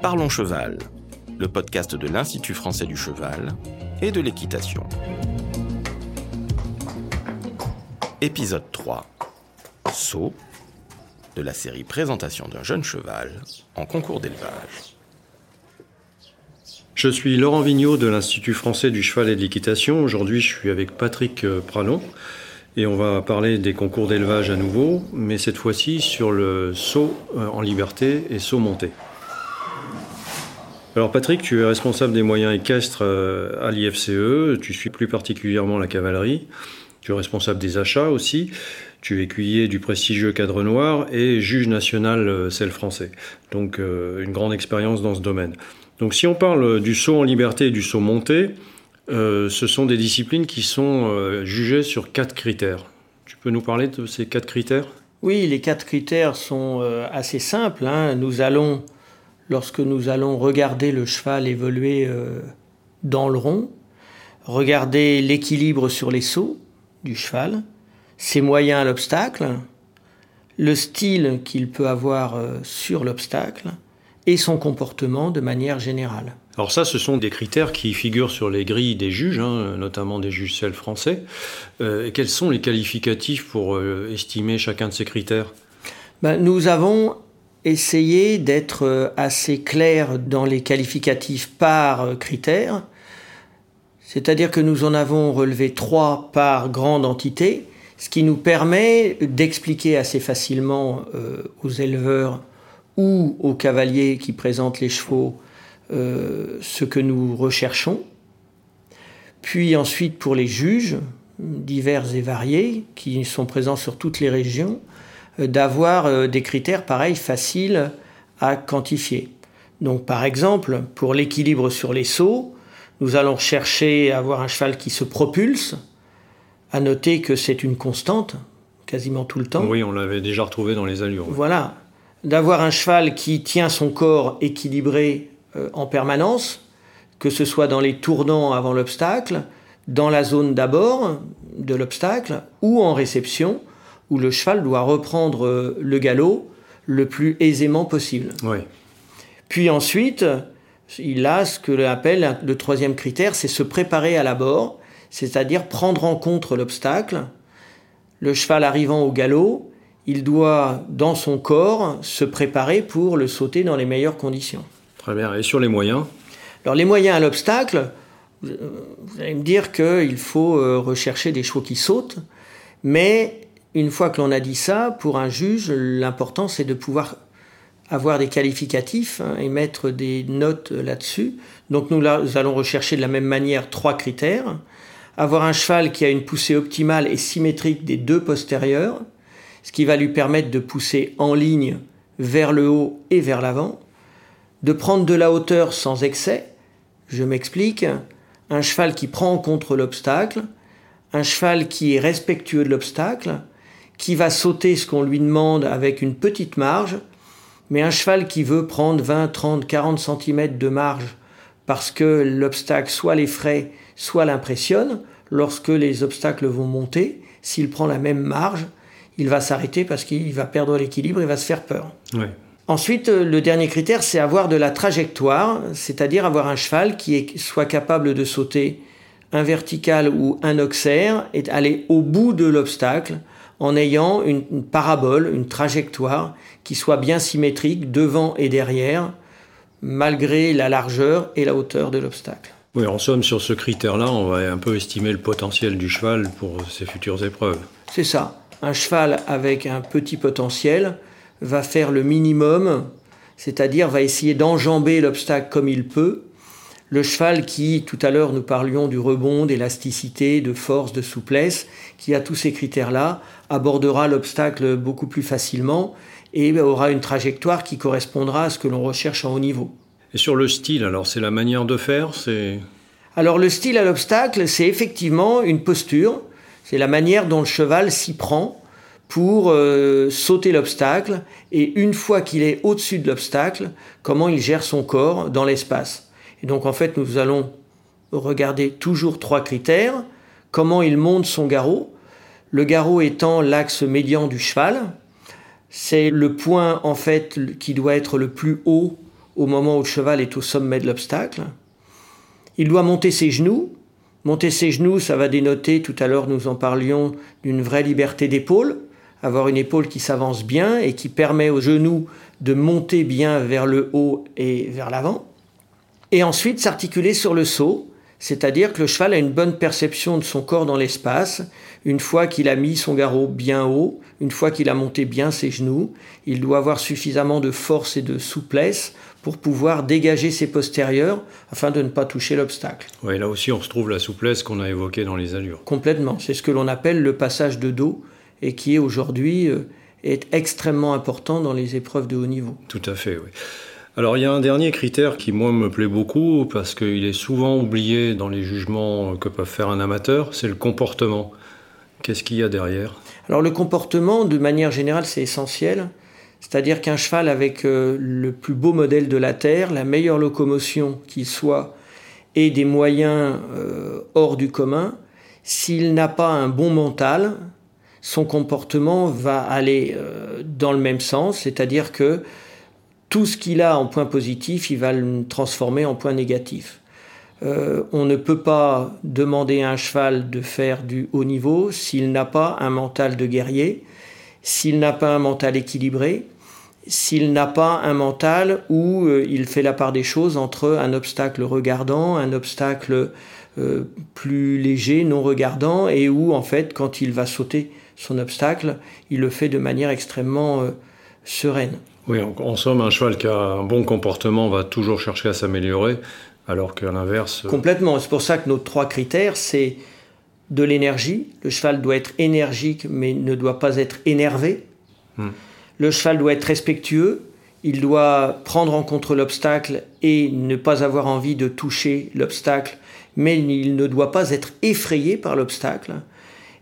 Parlons Cheval, le podcast de l'Institut français du cheval et de l'équitation. Épisode 3. Saut de la série Présentation d'un jeune cheval en concours d'élevage. Je suis Laurent Vigneault de l'Institut français du cheval et de l'équitation. Aujourd'hui, je suis avec Patrick euh, Pralon et on va parler des concours d'élevage à nouveau, mais cette fois-ci sur le saut euh, en liberté et saut monté. Alors Patrick, tu es responsable des moyens équestres euh, à l'IFCE, tu suis plus particulièrement la cavalerie, tu es responsable des achats aussi, tu es écuyer du prestigieux cadre noir et juge national celle français. Donc une grande expérience dans ce domaine. Donc si on parle du saut en liberté et du saut monté, euh, ce sont des disciplines qui sont euh, jugées sur quatre critères. Tu peux nous parler de ces quatre critères? Oui, les quatre critères sont euh, assez simples. Hein. Nous allons, lorsque nous allons regarder le cheval évoluer dans le rond, regarder l'équilibre sur les sauts du cheval, ses moyens à l'obstacle, le style qu'il peut avoir sur l'obstacle, et son comportement de manière générale. Alors ça, ce sont des critères qui figurent sur les grilles des juges, hein, notamment des juges celles français. Euh, quels sont les qualificatifs pour euh, estimer chacun de ces critères? Ben, Nous avons essayé d'être euh, assez clairs dans les qualificatifs par critère, c'est-à-dire que nous en avons relevé trois par grande entité, ce qui nous permet d'expliquer assez facilement aux éleveurs ou aux cavaliers qui présentent les chevaux euh, ce que nous recherchons. Puis ensuite pour les juges, divers et variés, qui sont présents sur toutes les régions, euh, d'avoir euh, des critères pareils faciles à quantifier. Donc par exemple, pour l'équilibre sur les sauts, nous allons chercher à avoir un cheval qui se propulse. À noter que c'est une constante, quasiment tout le temps. Oui, on l'avait déjà retrouvé dans les allures. Voilà d'avoir un cheval qui tient son corps équilibré euh, en permanence, que ce soit dans les tournants avant l'obstacle, dans la zone d'abord de l'obstacle, ou en réception, où le cheval doit reprendre euh, le galop le plus aisément possible. Puis ensuite, il a ce que l'on appelle le troisième critère, c'est se préparer à l'abord, c'est-à-dire prendre en compte l'obstacle. Le cheval arrivant au galop, il doit, dans son corps, se préparer pour le sauter dans les meilleures conditions. Très bien. Et sur les moyens? Alors les moyens à l'obstacle, vous allez me dire qu'il faut euh, rechercher des chevaux qui sautent, mais une fois que l'on a dit ça, pour un juge, l'important c'est de pouvoir avoir des qualificatifs hein, et mettre des notes là-dessus. Donc nous, nous allons rechercher de la même manière trois critères. Avoir un cheval qui a une poussée optimale et symétrique des deux postérieurs, ce qui va lui permettre de pousser en ligne vers le haut et vers l'avant, de prendre de la hauteur sans excès. Je m'explique, un cheval qui prend en compte l'obstacle, un cheval qui est respectueux de l'obstacle, qui va sauter ce qu'on lui demande avec une petite marge, mais un cheval qui veut prendre 20, 30, 40 cm de marge parce que l'obstacle soit l'effraie, soit l'impressionne, lorsque les obstacles vont monter, s'il prend la même marge, il va s'arrêter parce qu'il va perdre l'équilibre et va se faire peur. Ensuite, euh, le dernier critère, c'est avoir de la trajectoire, c'est-à-dire avoir un cheval qui soit capable de sauter un vertical ou un auxerre et aller au bout de l'obstacle en ayant une, parabole, une trajectoire qui soit bien symétrique devant et derrière, malgré la largeur et la hauteur de l'obstacle. Oui, en somme, sur ce critère-là, on va un peu estimer le potentiel du cheval pour ses futures épreuves. C'est ça un cheval avec un petit potentiel va faire le minimum, c'est-à-dire va essayer d'enjamber l'obstacle comme il peut. Le cheval qui, tout à l'heure, nous parlions du rebond, d'élasticité, de force, de souplesse, qui a tous ces critères-là, abordera l'obstacle beaucoup plus facilement et aura une trajectoire qui correspondra à ce que l'on recherche en haut niveau. Et sur le style, alors c'est la manière de faire, c'est alors le style à l'obstacle, c'est effectivement une posture, c'est la manière dont le cheval s'y prend pour euh, sauter l'obstacle et une fois qu'il est au-dessus de l'obstacle, comment il gère son corps dans l'espace. Et donc en fait, nous allons regarder toujours trois critères. Comment il monte son garrot, le garrot étant l'axe médian du cheval. C'est le point en fait qui doit être le plus haut au moment où le cheval est au sommet de l'obstacle. Il doit monter ses genoux. Monter ses genoux, ça va dénoter, tout à l'heure nous en parlions, d'une vraie liberté d'épaule, avoir une épaule qui s'avance bien et qui permet aux genoux de monter bien vers le haut et vers l'avant. Et ensuite s'articuler sur le saut, c'est-à-dire que le cheval a une bonne perception de son corps dans l'espace. Une fois qu'il a mis son garrot bien haut, une fois qu'il a monté bien ses genoux, il doit avoir suffisamment de force et de souplesse pour pouvoir dégager ses postérieurs afin de ne pas toucher l'obstacle. Oui, là aussi on retrouve la souplesse qu'on a évoquée dans les allures. Complètement. C'est ce que l'on appelle le passage de dos et qui est aujourd'hui euh, est extrêmement important dans les épreuves de haut niveau. Tout à fait, oui. Alors il y a un dernier critère qui moi me plaît beaucoup parce qu'il est souvent oublié dans les jugements que peuvent faire un amateur, c'est le comportement. Qu'est-ce qu'il y a derrière? Alors le comportement, de manière générale, c'est essentiel. C'est-à-dire qu'un cheval avec euh, le plus beau modèle de la Terre, la meilleure locomotion qu'il soit, et des moyens euh, hors du commun, s'il n'a pas un bon mental, son comportement va aller euh, dans le même sens, c'est-à-dire que tout ce qu'il a en point positif, il va le transformer en point négatif. Euh, on ne peut pas demander à un cheval de faire du haut niveau s'il n'a pas un mental de guerrier, s'il n'a pas un mental équilibré, s'il n'a pas un mental où euh, il fait la part des choses entre un obstacle regardant, un obstacle euh, plus léger, non regardant, et où en fait quand il va sauter son obstacle, il le fait de manière extrêmement sereine. Oui, en, somme, un cheval qui a un bon comportement va toujours chercher à s'améliorer, alors qu'à l'inverse. Euh, Complètement. C'est pour ça que nos trois critères, c'est de l'énergie. Le cheval doit être énergique, mais ne doit pas être énervé. Hmm. Le cheval doit être respectueux. Il doit prendre en compte l'obstacle et ne pas avoir envie de toucher l'obstacle, mais il ne doit pas être effrayé par l'obstacle.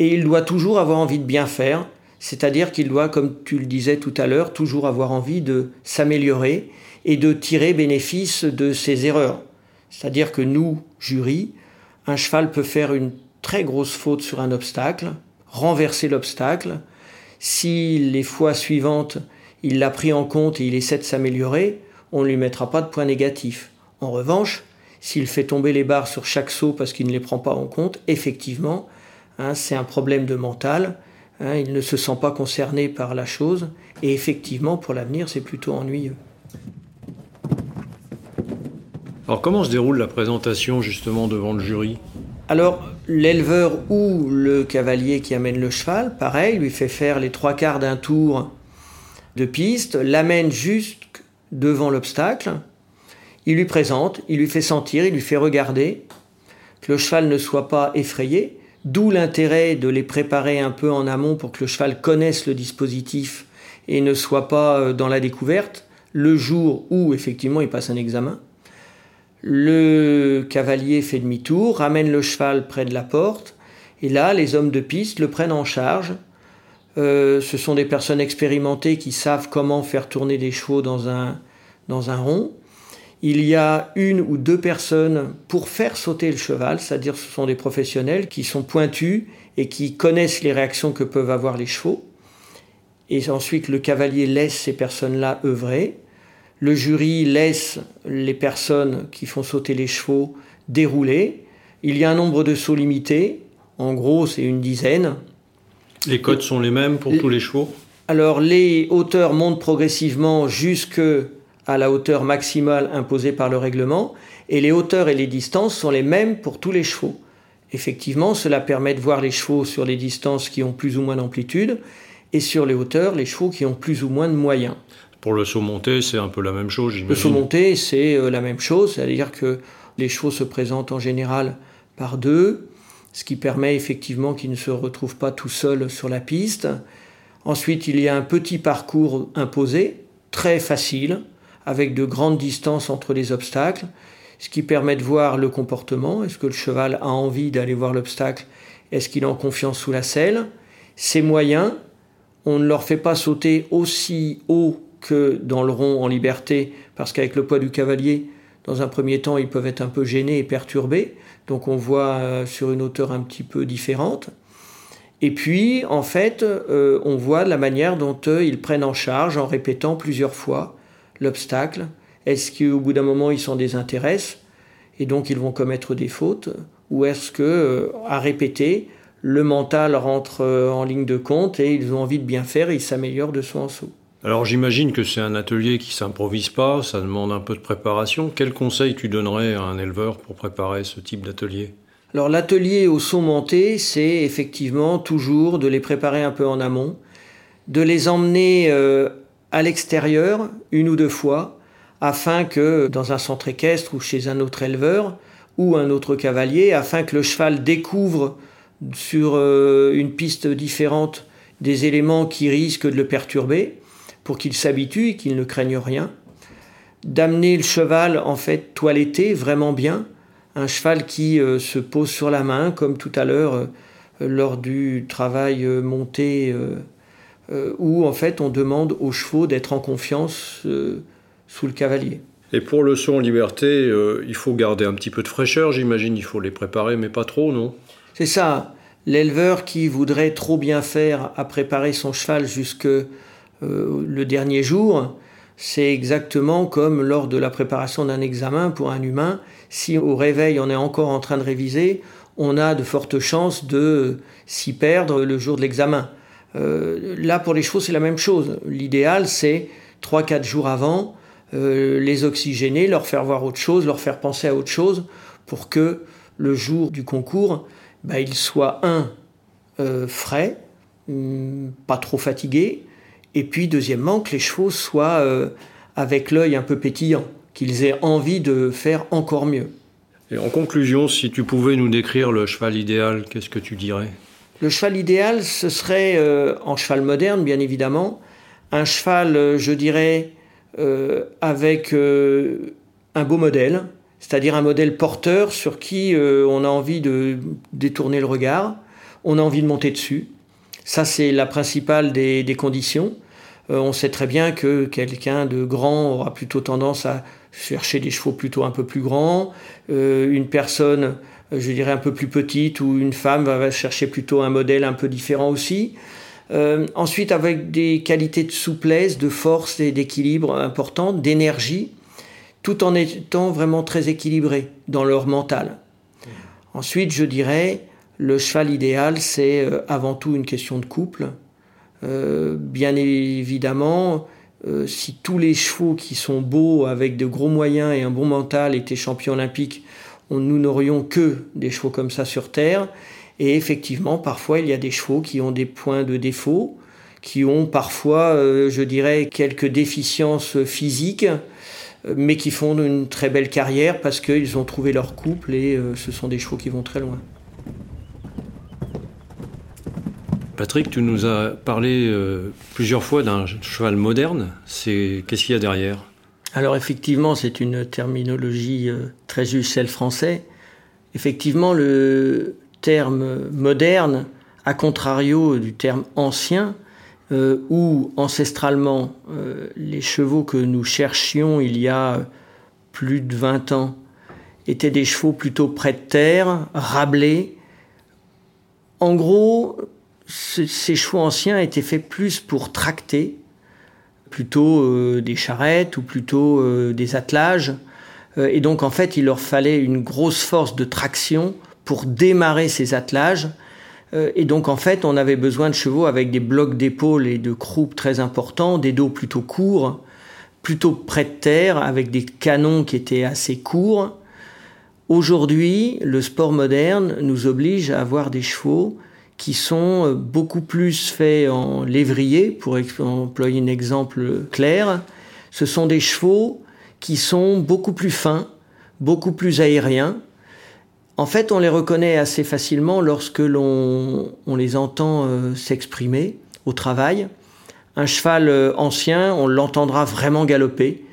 Et il doit toujours avoir envie de bien faire, c'est-à-dire qu'il doit, comme tu le disais tout à l'heure, toujours avoir envie de s'améliorer et de tirer bénéfice de ses erreurs. C'est-à-dire que nous, jury, un cheval peut faire une très grosse faute sur un obstacle, renverser l'obstacle. Si les fois suivantes, il l'a pris en compte et il essaie de s'améliorer, on ne lui mettra pas de point négatif. En revanche, s'il fait tomber les barres sur chaque saut parce qu'il ne les prend pas en compte, effectivement, hein, c'est un problème de mental Hein, il ne se sent pas concerné par la chose, et effectivement, pour l'avenir, c'est plutôt ennuyeux. Alors comment se déroule la présentation justement devant le jury? Alors l'éleveur ou le cavalier qui amène le cheval, pareil, lui fait faire les trois quarts d'un tour de piste, l'amène juste devant l'obstacle, il lui présente, il lui fait sentir, il lui fait regarder, que le cheval ne soit pas effrayé, D'où l'intérêt de les préparer un peu en amont pour que le cheval connaisse le dispositif et ne soit pas euh, dans la découverte le jour où effectivement il passe un examen. Le cavalier fait demi-tour, ramène le cheval près de la porte, et là les hommes de piste le prennent en charge. Euh, ce sont des personnes expérimentées qui savent comment faire tourner des chevaux dans un, dans un rond il y a une ou deux personnes pour faire sauter le cheval, c'est-à-dire ce sont des professionnels qui sont pointus et qui connaissent les réactions que peuvent avoir les chevaux. Et ensuite, le cavalier laisse ces personnes-là œuvrer. Le jury laisse les personnes qui font sauter les chevaux dérouler. Il y a un nombre de sauts limité. En gros, c'est une dizaine. Les codes sont les mêmes pour tous les chevaux? Alors, les hauteurs montent progressivement jusque à la hauteur maximale imposée par le règlement, et les hauteurs et les distances sont les mêmes pour tous les chevaux. Effectivement, cela permet de voir les chevaux sur les distances qui ont plus ou moins d'amplitude, et sur les hauteurs, les chevaux qui ont plus ou moins de moyens. Pour le saut monté, c'est un peu la même chose, j'imagine. Le saut monté, c'est euh, la même chose, c'est-à-dire que les chevaux se présentent en général par deux, ce qui permet effectivement qu'ils ne se retrouvent pas tout seuls sur la piste. Ensuite, il y a un petit parcours imposé, très facile, avec de grandes distances entre les obstacles, ce qui permet de voir le comportement. Est-ce que le cheval a envie d'aller voir l'obstacle? Est-ce qu'il est en confiance sous la selle? Ces moyens, on ne leur fait pas sauter aussi haut que dans le rond en liberté, parce qu'avec le poids du cavalier, dans un premier temps, ils peuvent être un peu gênés et perturbés. Donc on voit euh, sur une hauteur un petit peu différente. Et puis, en fait, euh, on voit la manière dont ils prennent en charge en répétant plusieurs fois l'obstacle. Est-ce qu'au bout d'un moment, ils s'en désintéressent et donc ils vont commettre des fautes Ou est-ce que, euh, à répéter, le mental rentre euh, en ligne de compte et ils ont envie de bien faire et ils s'améliorent de saut en saut alors j'imagine que c'est un atelier qui s'improvise pas, ça demande un peu de préparation. Quel conseil tu donnerais à un éleveur pour préparer ce type d'atelier? Alors l'atelier au saut monté, c'est effectivement toujours de les préparer un peu en amont, de les emmener euh, à l'extérieur une ou deux fois, afin que dans un centre équestre ou chez un autre éleveur ou un autre cavalier, afin que le cheval découvre sur euh, une piste différente des éléments qui risquent de le perturber pour qu'il s'habitue et qu'il ne craigne rien. D'amener le cheval en fait toiletté vraiment bien, un cheval qui euh, se pose sur la main comme tout à l'heure euh, lors du travail monté où en fait on demande aux chevaux d'être en confiance sous le cavalier. Et pour le saut en liberté, il faut garder un petit peu de fraîcheur, j'imagine, il faut les préparer, mais pas trop, non? C'est ça. L'éleveur qui voudrait trop bien faire à préparer son cheval jusque euh, le dernier jour, c'est exactement comme lors de la préparation d'un examen pour un humain. Si au réveil on est encore en train de réviser, on a de fortes chances de s'y perdre le jour de l'examen. Euh, là, pour les chevaux, c'est la même chose. L'idéal, c'est 3-4 jours avant, euh, les oxygéner, leur faire voir autre chose, leur faire penser à autre chose, pour que le jour du concours, bah, il soit un, frais, hum, pas trop fatigué, et puis, deuxièmement, que les chevaux soient euh, avec l'œil un peu pétillant, qu'ils aient envie de faire encore mieux. Et en conclusion, si tu pouvais nous décrire le cheval idéal, qu'est-ce que tu dirais? Le cheval idéal, ce serait, euh, en cheval moderne, bien évidemment, un cheval, euh, je dirais, avec un beau modèle, c'est-à-dire un modèle porteur sur qui on a envie de détourner le regard, on a envie de monter dessus. Ça, c'est la principale des, conditions. Euh, on sait très bien que quelqu'un de grand aura plutôt tendance à chercher des chevaux plutôt un peu plus grands. Euh, une personne, euh, je dirais, un peu plus petite ou une femme va chercher plutôt un modèle un peu différent aussi. ensuite, avec des qualités de souplesse, de force et d'équilibre importantes, d'énergie, tout en étant vraiment très équilibré dans leur mental. Ensuite, je dirais, le cheval idéal, c'est euh, avant tout une question de couple. Euh, bien évidemment, euh, si tous les chevaux qui sont beaux, avec de gros moyens et un bon mental, étaient champions olympiques, nous n'aurions que des chevaux comme ça sur Terre. Et effectivement, parfois, il y a des chevaux qui ont des points de défaut, qui ont parfois, je dirais, quelques déficiences physiques, mais qui font une très belle carrière parce qu'ils ont trouvé leur couple et ce sont des chevaux qui vont très loin. Patrick, tu nous as parlé euh, plusieurs fois d'un cheval moderne. C'est qu'est-ce qu'il y a derrière? Alors effectivement, c'est une terminologie euh, très juste celle. Effectivement, le terme moderne, à contrario du terme ancien, euh, où ancestralement les chevaux que nous cherchions il y a plus de 20 ans étaient des chevaux plutôt près de terre, rablés. En gros, ces chevaux anciens étaient faits plus pour tracter, plutôt euh, des charrettes ou plutôt euh, des attelages. Euh, et donc en fait, il leur fallait une grosse force de traction pour démarrer ces attelages. et donc en fait, on avait besoin de chevaux avec des blocs d'épaule et de croupe très importants, des dos plutôt courts, plutôt près de terre, avec des canons qui étaient assez courts. Aujourd'hui, le sport moderne nous oblige à avoir des chevaux qui sont euh, beaucoup plus faits en lévrier, pour employer un exemple clair. Ce sont des chevaux qui sont beaucoup plus fins, beaucoup plus aériens. En fait, on les reconnaît assez facilement lorsque l'on on les entend euh, s'exprimer au travail. Un cheval euh, ancien, on l'entendra vraiment galoper.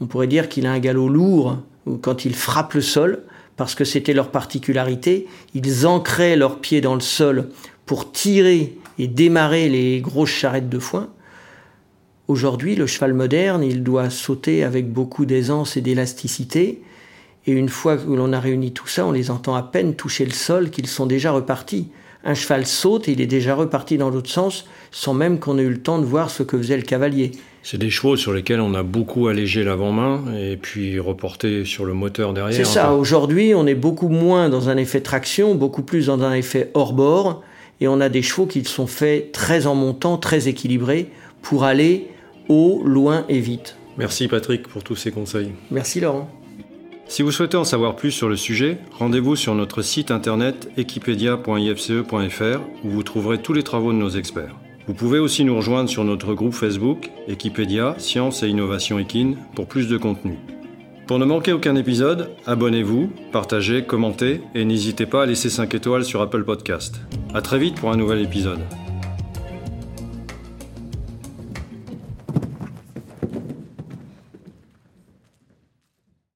On pourrait dire qu'il a un galop lourd quand il frappe le sol, parce que c'était leur particularité. Ils ancraient leurs pieds dans le sol pour tirer et démarrer les grosses charrettes de foin. Aujourd'hui, le cheval moderne, il doit sauter avec beaucoup d'aisance et d'élasticité. Et une fois que l'on a réuni tout ça, on les entend à peine toucher le sol qu'ils sont déjà repartis. un cheval saute et il est déjà reparti dans l'autre sens sans même qu'on ait eu le temps de voir ce que faisait le cavalier. C'est des chevaux sur lesquels on a beaucoup allégé l'avant-main et puis reporté sur le moteur derrière. C'est ça, aujourd'hui on est beaucoup moins dans un effet traction, beaucoup plus dans un effet hors-bord et on a des chevaux qui sont faits très en montant, très équilibrés pour aller haut, loin et vite. Merci Patrick pour tous ces conseils. Merci Laurent. Si vous souhaitez en savoir plus sur le sujet, rendez-vous sur notre site internet equipedia.ifce.fr où vous trouverez tous les travaux de nos experts. Vous pouvez aussi nous rejoindre sur notre groupe Facebook Equipedia Science et Innovation Equine pour plus de contenu. Pour ne manquer aucun épisode, abonnez-vous, partagez, commentez et n'hésitez pas à laisser 5 étoiles sur Apple Podcast. A très vite pour un nouvel épisode.